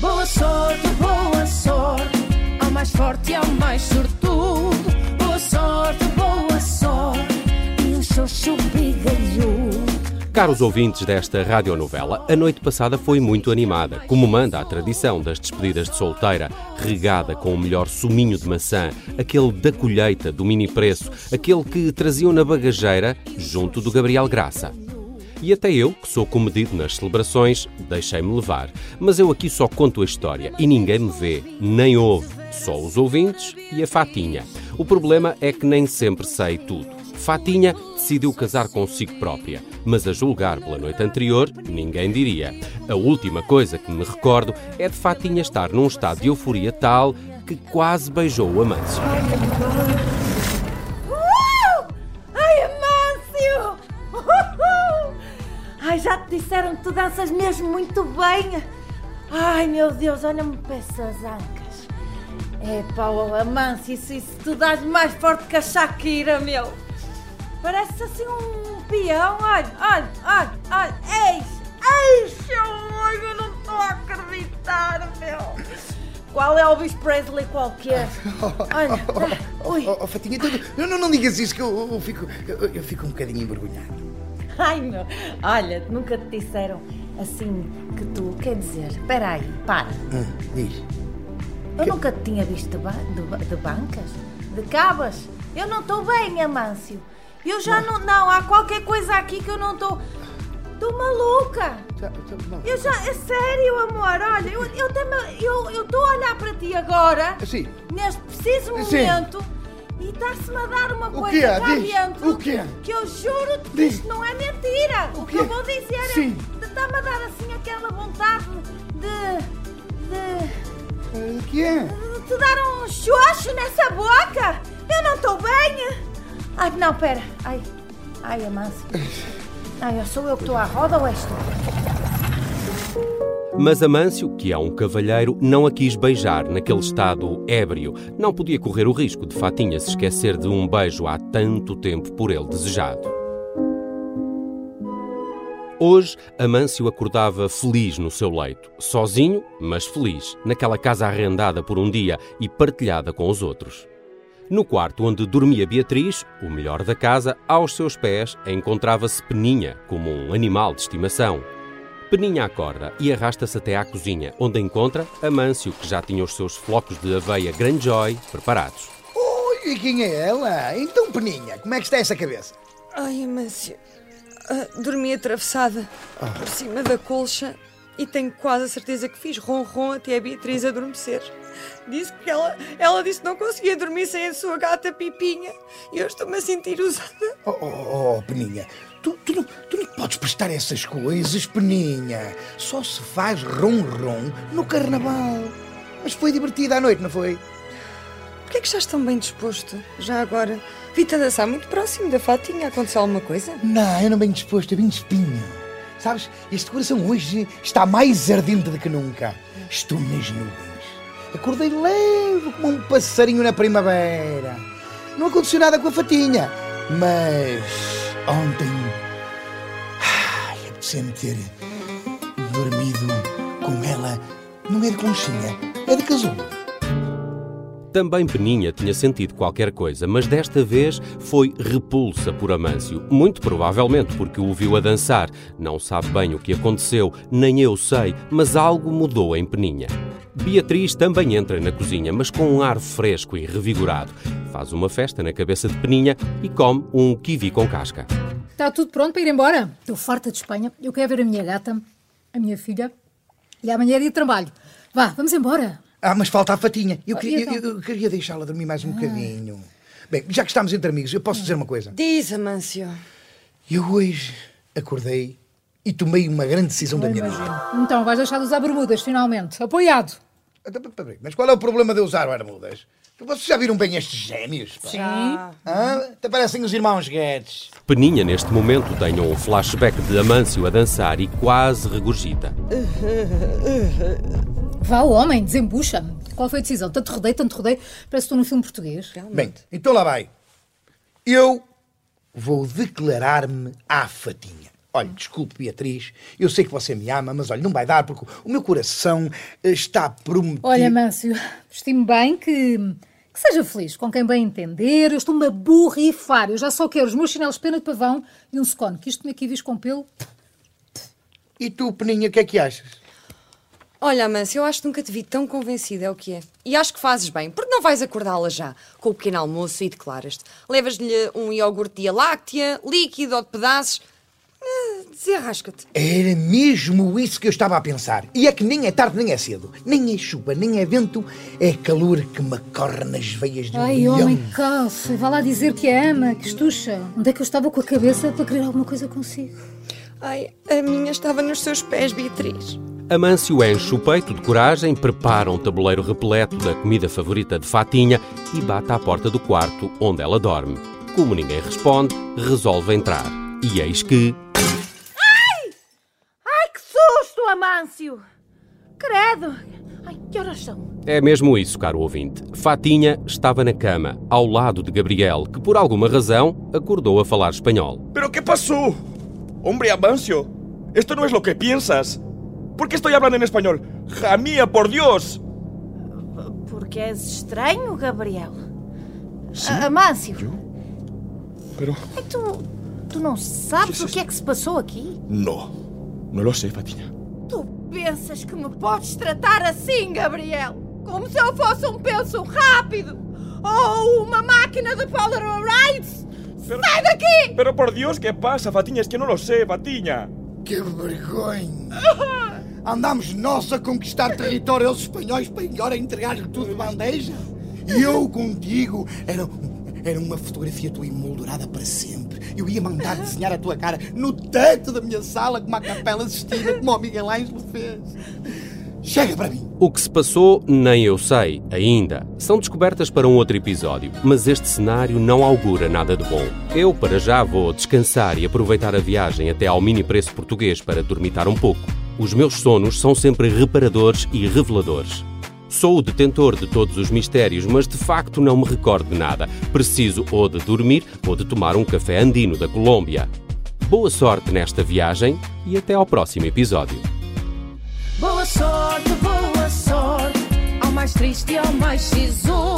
Boa sorte, boa sorte, ao mais forte e ao mais sortudo. Boa sorte, boa sorte, e um xoxo bigalhudo. Caros ouvintes desta radionovela, a noite passada foi muito animada, como manda a tradição das despedidas de solteira, regada com o melhor suminho de maçã, aquele da colheita, do mini preço, aquele que traziam na bagageira junto do Gabriel Graça. E até eu, que sou comedido nas celebrações, deixei-me levar. Mas eu aqui só conto a história e ninguém me vê, nem ouve, só os ouvintes e a Fatinha. O problema é que nem sempre sei tudo. Fatinha decidiu casar consigo própria, mas a julgar pela noite anterior, ninguém diria. A última coisa que me recordo é de Fatinha estar num estado de euforia tal que quase beijou o Amâncio. Já te disseram que tu danças mesmo muito bem. Ai, meu Deus, olha-me para essas ancas. É pá, oh, Amâncio, isso, isso tu dás mais forte que a Shakira, meu. Parece assim um peão. Olha, olha, olha, olha. Eis, eis, eu não estou a acreditar, meu. Qual é o Elvis Presley qualquer? Olha, ui. Oh, oh, Fatinha, tu- não, não, não digas isso que eu, eu fico, eu, eu fico um bocadinho envergonhado. Ai, meu. Olha, nunca te disseram assim que tu. Quer dizer, espera aí, para. Ah, diz. Eu nunca te tinha visto de, ba- de de bancas, de cabas. Eu não estou bem, Amâncio. Eu já não. Não, há qualquer coisa aqui que eu não estou. Estou maluca. Tá- não. Eu já. É sério, amor. Olha, eu estou eu, eu, eu a olhar para ti agora, Sim. neste preciso Sim. E está-se-me a dar uma O coisa quê? cá Diz. dentro O quê? que eu juro-te que isto não é mentira. O, que quê? eu vou dizer Sim. é. Está-me a dar assim aquela vontade de. de. Ah, O que é? te dar um xoxo nessa boca. Eu não estou bem. Ai, não, pera. Ai, ai, Amâncio. Ai, sou eu que estou à roda ou és tu? Mas Amâncio, que é um cavalheiro, não a quis beijar naquele estado ébrio. Não podia correr o risco de Fatinha se esquecer de um beijo há tanto tempo por ele desejado. Hoje, Amâncio acordava feliz no seu leito, sozinho, mas feliz, naquela casa arrendada por um dia e partilhada com os outros. No quarto onde dormia Beatriz, o melhor da casa, aos seus pés encontrava-se Peninha, como um animal de estimação. Peninha acorda e arrasta-se até à cozinha, onde encontra Amâncio, que já tinha os seus flocos de aveia Grandjoy preparados. Oi, e quem é ela? Então, Peninha, como é que está essa cabeça? Ai, Amâncio, ah, dormi atravessada por cima da colcha e tenho quase a certeza que fiz ronron até a Beatriz adormecer. Disse que ela, ela disse que não conseguia dormir sem a sua gata Pipinha e eu estou-me a sentir usada. Oh, oh, oh, Peninha, tu, tu, tu não podes prestar essas coisas, Peninha. Só se faz rom-rom no carnaval. Mas foi divertida à noite, não foi? Porquê é que já estão bem disposto? Já agora, vi-te a dançar muito próximo da Fatinha. Aconteceu alguma coisa? Não, eu não bem disposto, eu vim de espinho. Sabes, este coração hoje está mais ardente do que nunca. Estou nas nuvens. Acordei leve como um passarinho na primavera. Não aconteceu nada com a fatinha. Mas ontem. Apeteceu-me ter dormido com ela. Não é de conchinha, é de casulo. Também Peninha tinha sentido qualquer coisa, mas desta vez foi repulsa por Amâncio. Muito provavelmente porque o viu a dançar. Não sabe bem o que aconteceu, nem eu sei, mas algo mudou em Peninha. Beatriz também entra na cozinha, mas com um ar fresco e revigorado. Faz uma festa na cabeça de Peninha e come um kiwi com casca. Está tudo pronto para ir embora? Estou farta de Espanha. Eu quero ver a minha gata, a minha filha. E amanhã é dia de trabalho. Vá, vamos embora. Ah, mas falta a fatinha. Eu, Ah, queria, então? eu- eu queria deixá-la dormir mais um bocadinho. Bem, já que estamos entre amigos, eu posso dizer uma coisa. Diz, Amâncio. Eu hoje acordei e tomei uma grande decisão da minha vida. Então, vais deixar de usar bermudas, finalmente. Apoiado. Mas qual é o problema de usar bermudas? Vocês já viram bem estes gêmeos? pá? Sim. Hã? Até parecem os irmãos Guedes. Peninha, neste momento, tem um flashback de Amâncio a dançar e quase regurgita. Vá, o homem, desembucha. Qual foi a decisão? Tanto rodei, tanto rodei. Parece que estou num filme português. Bem, então lá vai. Eu vou declarar-me à fatinha. Olha, desculpe, Beatriz, eu sei que você me ama, mas olha, não vai dar porque o meu coração eh, está prometido. Olha, Mâncio, estimo bem que, que seja feliz com quem bem entender. Eu estou-me a borrifar. Eu já só quero os meus chinelos de pena de pavão e um secone, que isto me aqui vis com pelo. E tu, Peninha, o que é que achas? Olha, Amância, eu acho que nunca te vi tão convencida, é o que é. E acho que fazes bem, porque não vais acordá-la já com o pequeno almoço e declaras-te. Levas-lhe um iogurte de láctea, líquido ou de pedaços. Desenrasca-te. Era mesmo isso que eu estava a pensar. E é que nem é tarde nem é cedo. Nem é chuva, nem é vento. É calor que me corre nas veias de um Ai, leão. homem, calça, vá lá dizer que a ama, que estucha. Onde é que eu estava com a cabeça para querer alguma coisa consigo? Ai, a minha estava nos seus pés, Beatriz. Amâncio enche o peito de coragem, prepara um tabuleiro repleto da comida favorita de Fatinha e bate à porta do quarto onde ela dorme. Como ninguém responde, resolve entrar. E eis que. Ai, que susto, Amâncio! Credo! Ai, que horas são? É mesmo isso, caro ouvinte. Fatinha estava na cama, ao lado de Gabriel, que por alguma razão acordou a falar espanhol. ¿Pero qué pasó? Hombre, Amancio, esto no es lo que piensas. ¿Por qué estoy hablando en español? ¡Jamía, por Dios! Porque és estranho, Gabriel. A- Amâncio, Pero... ai, tu, tu não sabes o que é que se passou aqui? No, no lo sé, Fatiña. Pensas que me podes tratar assim, Gabriel? Como se eu fosse um penso rápido ou uma máquina de Polaroids? Pero- Sai daqui! Pero por Dios, ¿qué pasa, Fatiña? Es que no lo sé, Fatiña. Que vergonha! Andámos nós a conquistar território aos espanhóis para agora entregar-lhe tudo de bandeja? E eu contigo era, era uma fotografia tua emoldurada para sempre. Eu ia mandar desenhar a tua cara no teto da minha sala como a Capela Sistina, como o Miguel Ângelo fez. Chega para mim! O que se passou, nem eu sei, ainda. São descobertas para um outro episódio, mas este cenário não augura nada de bom. Eu, para já, vou descansar e aproveitar a viagem até ao mini preço português para dormitar um pouco. Os meus sonos são sempre reparadores e reveladores. Sou o detentor de todos os mistérios, mas de facto não me recordo de nada. Preciso ou de dormir ou de tomar um café andino da Colômbia. Boa sorte nesta viagem e até ao próximo episódio. Boa sorte, boa sorte, ao mais triste e ao mais sisudo.